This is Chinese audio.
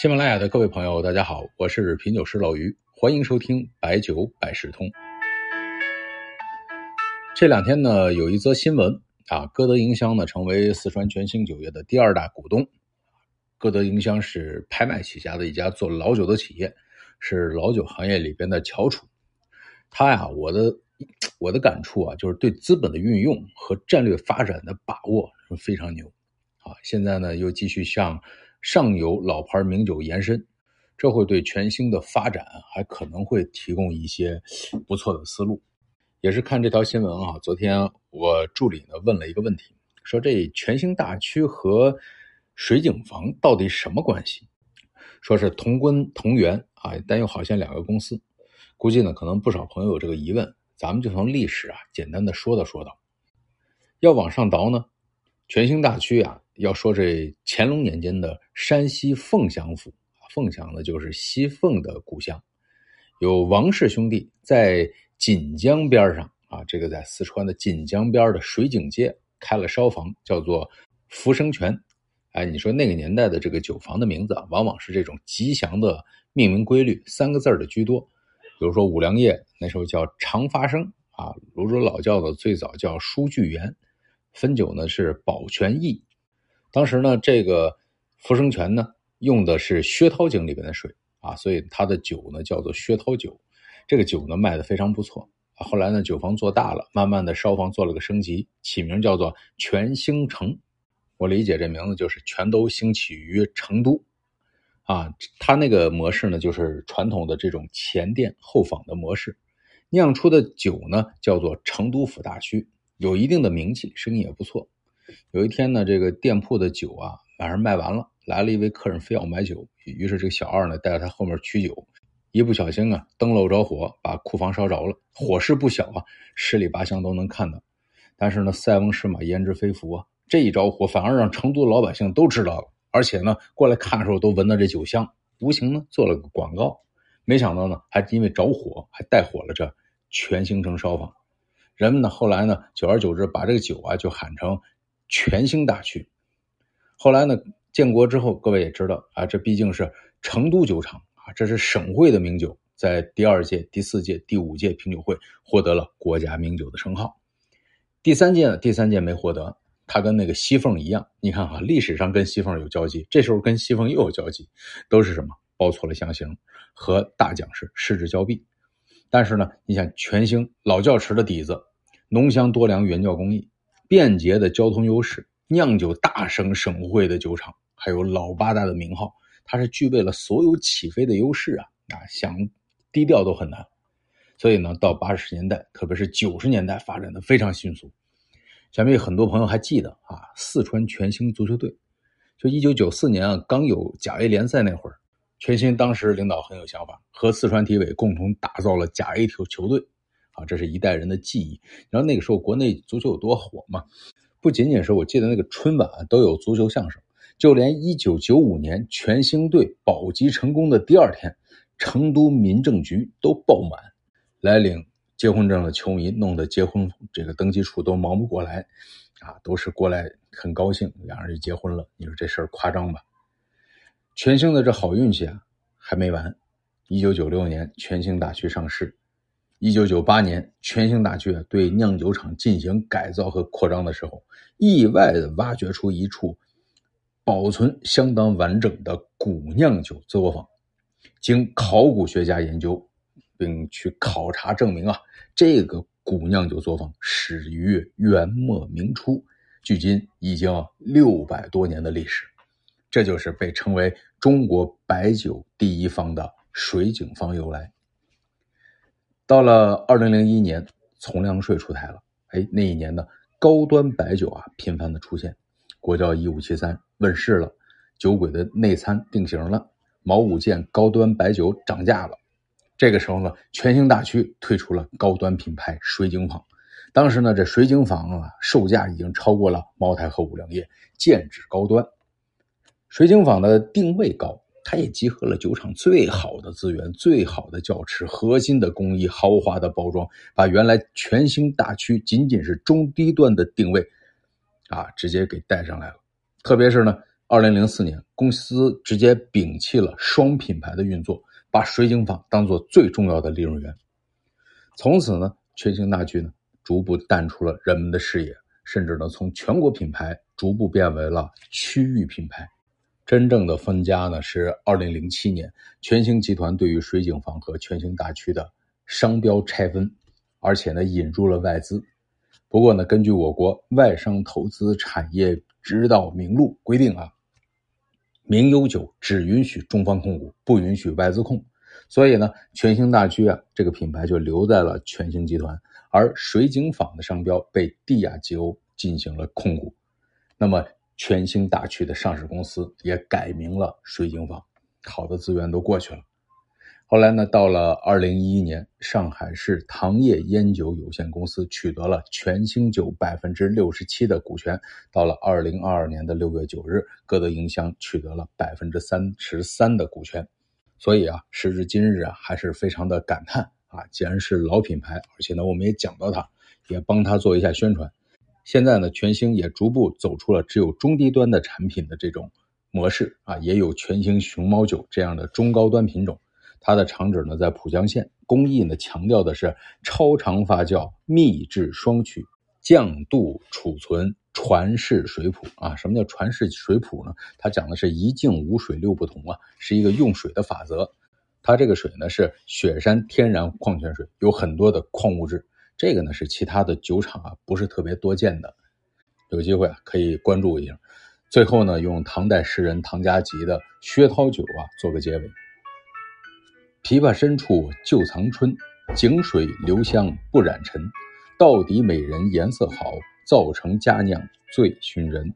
喜马拉雅的各位朋友，大家好，我是品酒师老于，欢迎收听白酒百事通。这两天呢，有一则新闻啊，歌德银香呢成为四川全兴酒业的第二大股东。歌德银香是拍卖起家的一家做老酒的企业，是老酒行业里边的翘楚。他呀，我的我的感触啊，就是对资本的运用和战略发展的把握非常牛啊。现在呢，又继续向上游老牌名酒延伸，这会对全兴的发展还可能会提供一些不错的思路。也是看这条新闻啊，昨天我助理呢问了一个问题，说这全兴大区和水井坊到底什么关系？说是同根同源啊，但又好像两个公司。估计呢，可能不少朋友有这个疑问，咱们就从历史啊简单的说道说道。要往上倒呢，全兴大区啊。要说这乾隆年间的山西凤翔府，凤翔呢就是西凤的故乡，有王氏兄弟在锦江边上啊，这个在四川的锦江边的水井街开了烧房，叫做福生泉。哎，你说那个年代的这个酒坊的名字啊，往往是这种吉祥的命名规律，三个字的居多。比如说五粮液那时候叫长发生啊，泸州老窖的最早叫书聚源，汾酒呢是宝泉驿。当时呢，这个福生泉呢用的是薛涛井里边的水啊，所以它的酒呢叫做薛涛酒。这个酒呢卖的非常不错。后来呢，酒坊做大了，慢慢的烧坊做了个升级，起名叫做全兴城。我理解这名字就是全都兴起于成都啊。它那个模式呢，就是传统的这种前店后坊的模式，酿出的酒呢叫做成都府大曲，有一定的名气，生意也不错。有一天呢，这个店铺的酒啊，晚上卖完了，来了一位客人，非要买酒。于是这个小二呢，带着他后面取酒，一不小心啊，灯笼着火，把库房烧着了，火势不小啊，十里八乡都能看到。但是呢，塞翁失马，焉知非福啊，这一着火，反而让成都的老百姓都知道了，而且呢，过来看的时候都闻到这酒香，无形呢做了个广告。没想到呢，还因为着火，还带火了这全兴城烧坊。人们呢，后来呢，久而久之，把这个酒啊，就喊成。全兴大区，后来呢？建国之后，各位也知道啊，这毕竟是成都酒厂啊，这是省会的名酒，在第二届、第四届、第五届品酒会获得了国家名酒的称号。第三届呢？第三届没获得，它跟那个西凤一样，你看哈，历史上跟西凤有交集，这时候跟西凤又有交集，都是什么？报错了香型，和大奖是失之交臂。但是呢，你想全兴老窖池的底子，浓香多粮原窖工艺。便捷的交通优势，酿酒大省省会的酒厂，还有老八大的名号，它是具备了所有起飞的优势啊啊！想低调都很难。所以呢，到八十年代，特别是九十年代，发展的非常迅速。想必很多朋友还记得啊，四川全兴足球队，就一九九四年啊，刚有甲 A 联赛那会儿，全兴当时领导很有想法，和四川体委共同打造了甲 A 球球队。啊，这是一代人的记忆。然后那个时候国内足球有多火嘛？不仅仅是我记得那个春晚都有足球相声，就连一九九五年全兴队保级成功的第二天，成都民政局都爆满，来领结婚证的球迷弄得结婚这个登记处都忙不过来，啊，都是过来很高兴，两人就结婚了。你说这事儿夸张吧？全兴的这好运气啊，还没完。一九九六年全兴大区上市。一九九八年，全兴大区对酿酒厂进行改造和扩张的时候，意外的挖掘出一处保存相当完整的古酿酒作坊。经考古学家研究，并去考察证明啊，这个古酿酒作坊始于元末明初，距今已经六百多年的历史。这就是被称为中国白酒第一方的水井坊由来。到了二零零一年，从良税出台了。哎，那一年呢，高端白酒啊频繁的出现。国窖一五七三问世了，酒鬼的内参定型了。毛五剑高端白酒涨价了。这个时候呢，全兴大区推出了高端品牌水井坊。当时呢，这水井坊啊，售价已经超过了茅台和五粮液，剑指高端。水井坊的定位高。它也集合了酒厂最好的资源、最好的窖池、核心的工艺、豪华的包装，把原来全兴大区仅仅是中低端的定位，啊，直接给带上来了。特别是呢，二零零四年，公司直接摒弃了双品牌的运作，把水井坊当做最重要的利润源。从此呢，全兴大区呢逐步淡出了人们的视野，甚至呢从全国品牌逐步变为了区域品牌。真正的分家呢是二零零七年，全兴集团对于水井坊和全兴大区的商标拆分，而且呢引入了外资。不过呢，根据我国外商投资产业指导名录规定啊。名优酒只允许中方控股，不允许外资控，所以呢，全兴大区啊这个品牌就留在了全兴集团，而水井坊的商标被帝亚吉欧进行了控股，那么全兴大区的上市公司也改名了水井坊，好的资源都过去了。后来呢，到了二零一一年，上海市糖业烟酒有限公司取得了全兴酒百分之六十七的股权。到了二零二二年的六月九日，歌德营香取得了百分之三十三的股权。所以啊，时至今日啊，还是非常的感叹啊！既然是老品牌，而且呢，我们也讲到它，也帮它做一下宣传。现在呢，全兴也逐步走出了只有中低端的产品的这种模式啊，也有全兴熊猫酒这样的中高端品种。它的厂址呢在浦江县，工艺呢强调的是超长发酵、秘制双曲、降度储存、传世水谱啊。什么叫传世水谱呢？它讲的是一净五水六不同啊，是一个用水的法则。它这个水呢是雪山天然矿泉水，有很多的矿物质，这个呢是其他的酒厂啊不是特别多见的。有机会啊可以关注一下。最后呢，用唐代诗人唐家吉的《薛涛酒》啊做个结尾。琵琶深处旧藏春，井水流香不染尘。到底美人颜色好，造成佳酿醉熏人。